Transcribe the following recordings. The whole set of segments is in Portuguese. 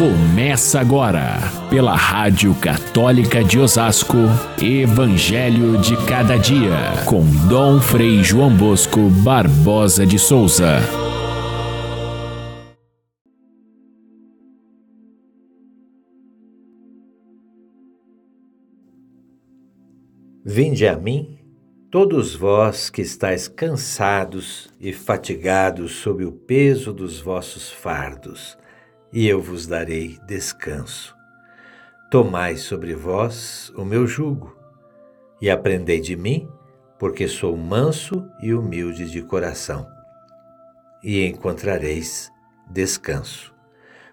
Começa agora, pela Rádio Católica de Osasco, Evangelho de Cada Dia, com Dom Frei João Bosco Barbosa de Souza. Vinde a mim, todos vós que estáis cansados e fatigados sob o peso dos vossos fardos e eu vos darei descanso. Tomai sobre vós o meu jugo e aprendei de mim, porque sou manso e humilde de coração, e encontrareis descanso,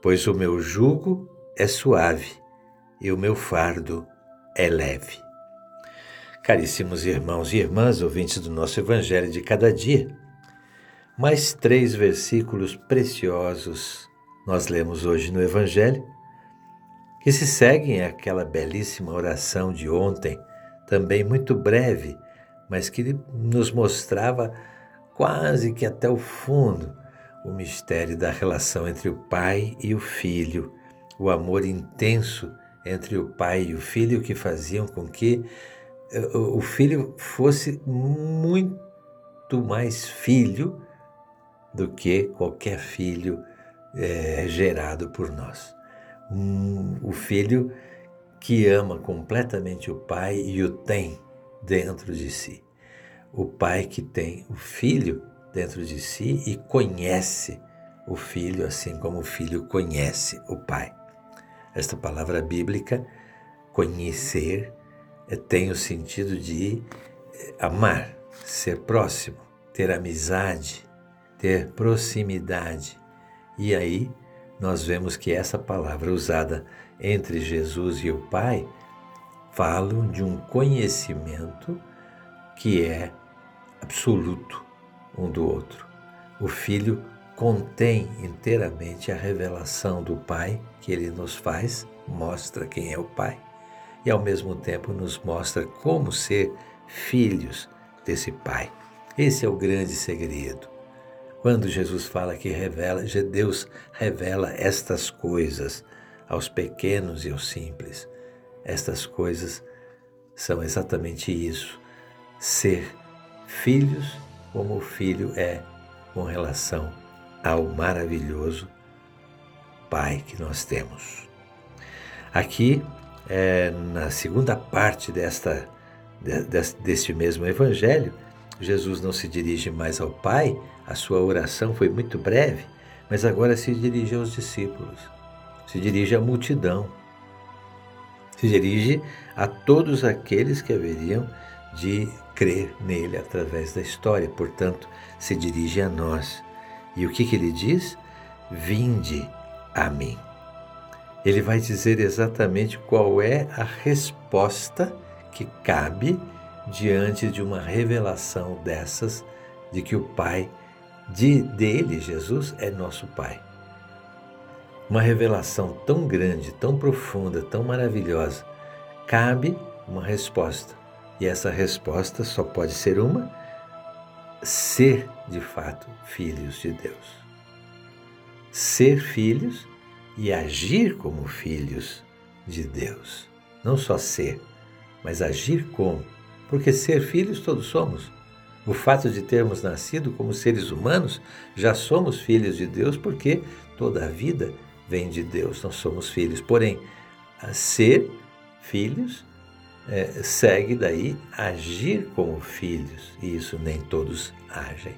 pois o meu jugo é suave e o meu fardo é leve. Caríssimos irmãos e irmãs, ouvintes do nosso Evangelho de cada dia, mais três versículos preciosos nós lemos hoje no Evangelho, que se seguem aquela belíssima oração de ontem, também muito breve, mas que nos mostrava quase que até o fundo o mistério da relação entre o pai e o filho, o amor intenso entre o pai e o filho que faziam com que eh, o filho fosse muito mais filho do que qualquer filho é, gerado por nós. Um, o filho que ama completamente o pai e o tem dentro de si. O pai que tem o filho dentro de si e conhece o filho assim como o filho conhece o pai. Esta palavra bíblica, conhecer, é, tem o sentido de é, amar, ser próximo, ter amizade, ter proximidade. E aí nós vemos que essa palavra usada entre Jesus e o Pai falam de um conhecimento que é absoluto um do outro. O Filho contém inteiramente a revelação do Pai que ele nos faz, mostra quem é o Pai, e ao mesmo tempo nos mostra como ser filhos desse Pai. Esse é o grande segredo. Quando Jesus fala que revela, Deus revela estas coisas aos pequenos e aos simples. Estas coisas são exatamente isso: ser filhos como o filho é com relação ao maravilhoso Pai que nós temos. Aqui, é, na segunda parte desta, deste mesmo Evangelho, Jesus não se dirige mais ao Pai, a sua oração foi muito breve, mas agora se dirige aos discípulos, se dirige à multidão, se dirige a todos aqueles que haveriam de crer nele através da história, portanto, se dirige a nós. E o que, que ele diz? Vinde a mim. Ele vai dizer exatamente qual é a resposta que cabe diante de uma revelação dessas de que o Pai de dele, Jesus, é nosso Pai. Uma revelação tão grande, tão profunda, tão maravilhosa, cabe uma resposta. E essa resposta só pode ser uma: ser de fato filhos de Deus. Ser filhos e agir como filhos de Deus. Não só ser, mas agir como porque ser filhos todos somos. O fato de termos nascido como seres humanos, já somos filhos de Deus, porque toda a vida vem de Deus, nós somos filhos. Porém, ser filhos é, segue daí agir como filhos, e isso nem todos agem.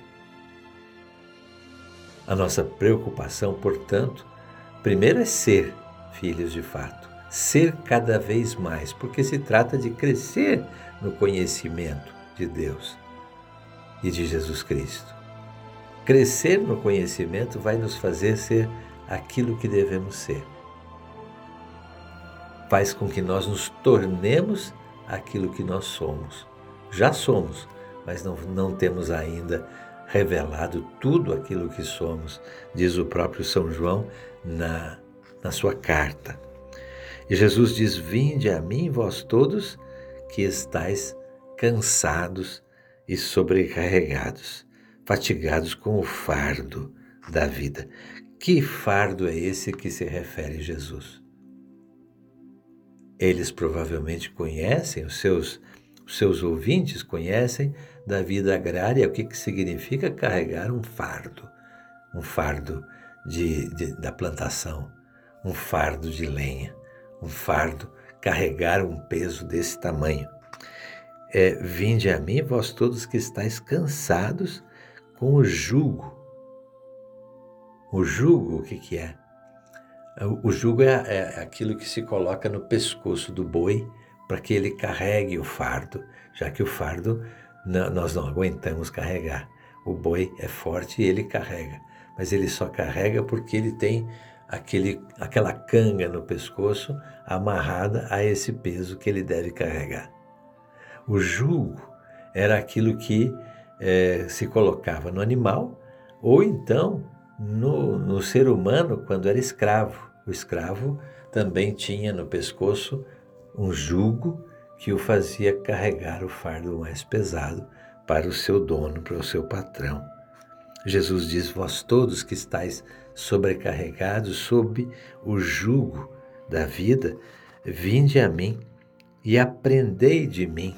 A nossa preocupação, portanto, primeiro é ser filhos de fato, ser cada vez mais, porque se trata de crescer no conhecimento de Deus e de Jesus Cristo. Crescer no conhecimento vai nos fazer ser aquilo que devemos ser. Faz com que nós nos tornemos aquilo que nós somos. Já somos, mas não, não temos ainda revelado tudo aquilo que somos, diz o próprio São João na, na sua carta. E Jesus diz: Vinde a mim, vós todos que estáis cansados e sobrecarregados, fatigados com o fardo da vida. Que fardo é esse que se refere Jesus? Eles provavelmente conhecem, os seus, os seus ouvintes conhecem da vida agrária o que, que significa carregar um fardo, um fardo de, de, da plantação, um fardo de lenha, um fardo, carregar um peso desse tamanho. É, Vinde a mim, vós todos que estáis cansados com o jugo. O jugo, o que, que é? O jugo é, é aquilo que se coloca no pescoço do boi para que ele carregue o fardo, já que o fardo não, nós não aguentamos carregar. O boi é forte e ele carrega, mas ele só carrega porque ele tem aquele, aquela canga no pescoço amarrada a esse peso que ele deve carregar. O jugo era aquilo que é, se colocava no animal ou então no, no ser humano quando era escravo. O escravo também tinha no pescoço um jugo que o fazia carregar o fardo mais pesado para o seu dono, para o seu patrão. Jesus diz: Vós todos que estáis sobrecarregados sob o jugo da vida, vinde a mim e aprendei de mim.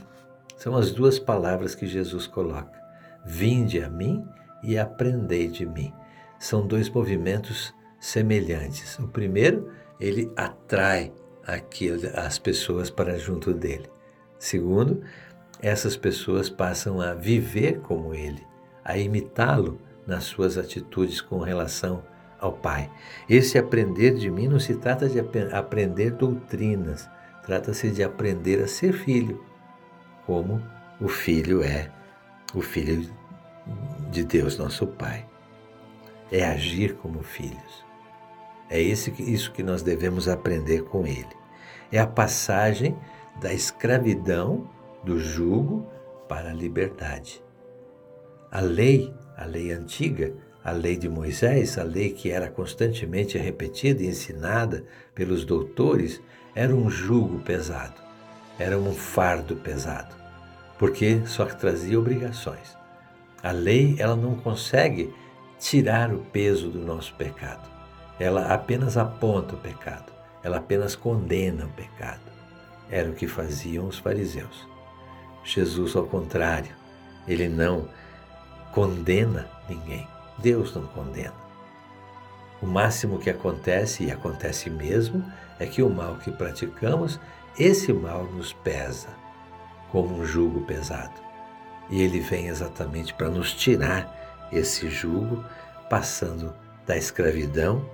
São as duas palavras que Jesus coloca. Vinde a mim e aprendei de mim. São dois movimentos semelhantes. O primeiro, ele atrai as pessoas para junto dele. Segundo, essas pessoas passam a viver como ele, a imitá-lo nas suas atitudes com relação ao Pai. Esse aprender de mim não se trata de aprender doutrinas, trata-se de aprender a ser filho, como o filho é o filho de Deus, nosso Pai. É agir como filhos. É isso que nós devemos aprender com ele. É a passagem da escravidão, do jugo, para a liberdade. A lei, a lei antiga, a lei de Moisés, a lei que era constantemente repetida e ensinada pelos doutores, era um jugo pesado, era um fardo pesado, porque só trazia obrigações. A lei, ela não consegue tirar o peso do nosso pecado. Ela apenas aponta o pecado, ela apenas condena o pecado. Era o que faziam os fariseus. Jesus, ao contrário, ele não condena ninguém. Deus não condena. O máximo que acontece, e acontece mesmo, é que o mal que praticamos, esse mal nos pesa como um jugo pesado. E ele vem exatamente para nos tirar esse jugo, passando da escravidão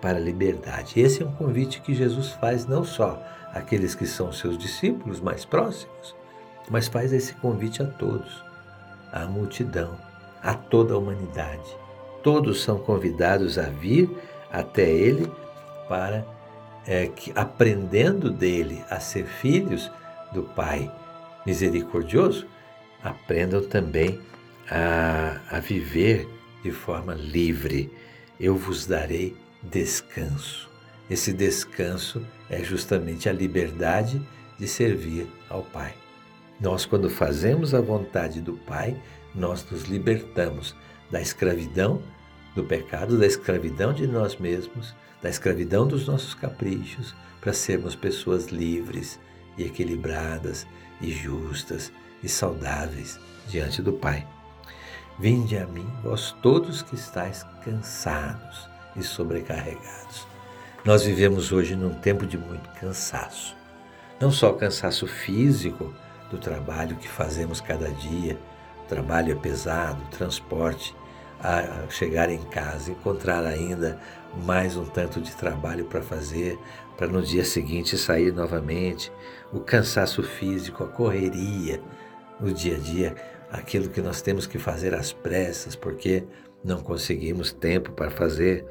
para a liberdade. Esse é um convite que Jesus faz não só àqueles que são seus discípulos mais próximos, mas faz esse convite a todos, à multidão, a toda a humanidade. Todos são convidados a vir até Ele para é, que, aprendendo dele a ser filhos do Pai misericordioso, aprendam também a, a viver de forma livre. Eu vos darei descanso. Esse descanso é justamente a liberdade de servir ao Pai. Nós, quando fazemos a vontade do Pai, nós nos libertamos da escravidão do pecado, da escravidão de nós mesmos, da escravidão dos nossos caprichos, para sermos pessoas livres e equilibradas e justas e saudáveis diante do Pai. Vinde a mim, vós todos que estáis cansados e sobrecarregados. Nós vivemos hoje num tempo de muito cansaço. Não só cansaço físico do trabalho que fazemos cada dia, o trabalho é pesado, o transporte, a chegar em casa, encontrar ainda mais um tanto de trabalho para fazer, para no dia seguinte sair novamente, o cansaço físico, a correria no dia a dia, aquilo que nós temos que fazer às pressas, porque não conseguimos tempo para fazer,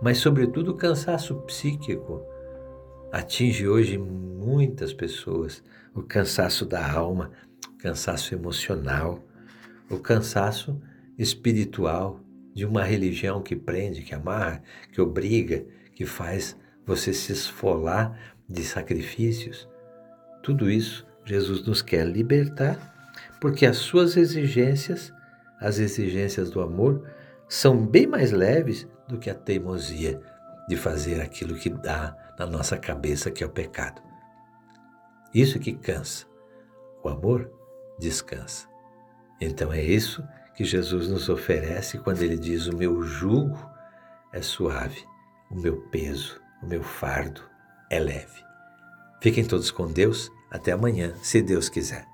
mas, sobretudo, o cansaço psíquico atinge hoje muitas pessoas, o cansaço da alma, o cansaço emocional, o cansaço espiritual de uma religião que prende, que amarra, que obriga, que faz você se esfolar de sacrifícios. Tudo isso Jesus nos quer libertar, porque as suas exigências, as exigências do amor, são bem mais leves do que a teimosia de fazer aquilo que dá na nossa cabeça, que é o pecado. Isso que cansa. O amor descansa. Então é isso que Jesus nos oferece quando ele diz: O meu jugo é suave, o meu peso, o meu fardo é leve. Fiquem todos com Deus. Até amanhã, se Deus quiser.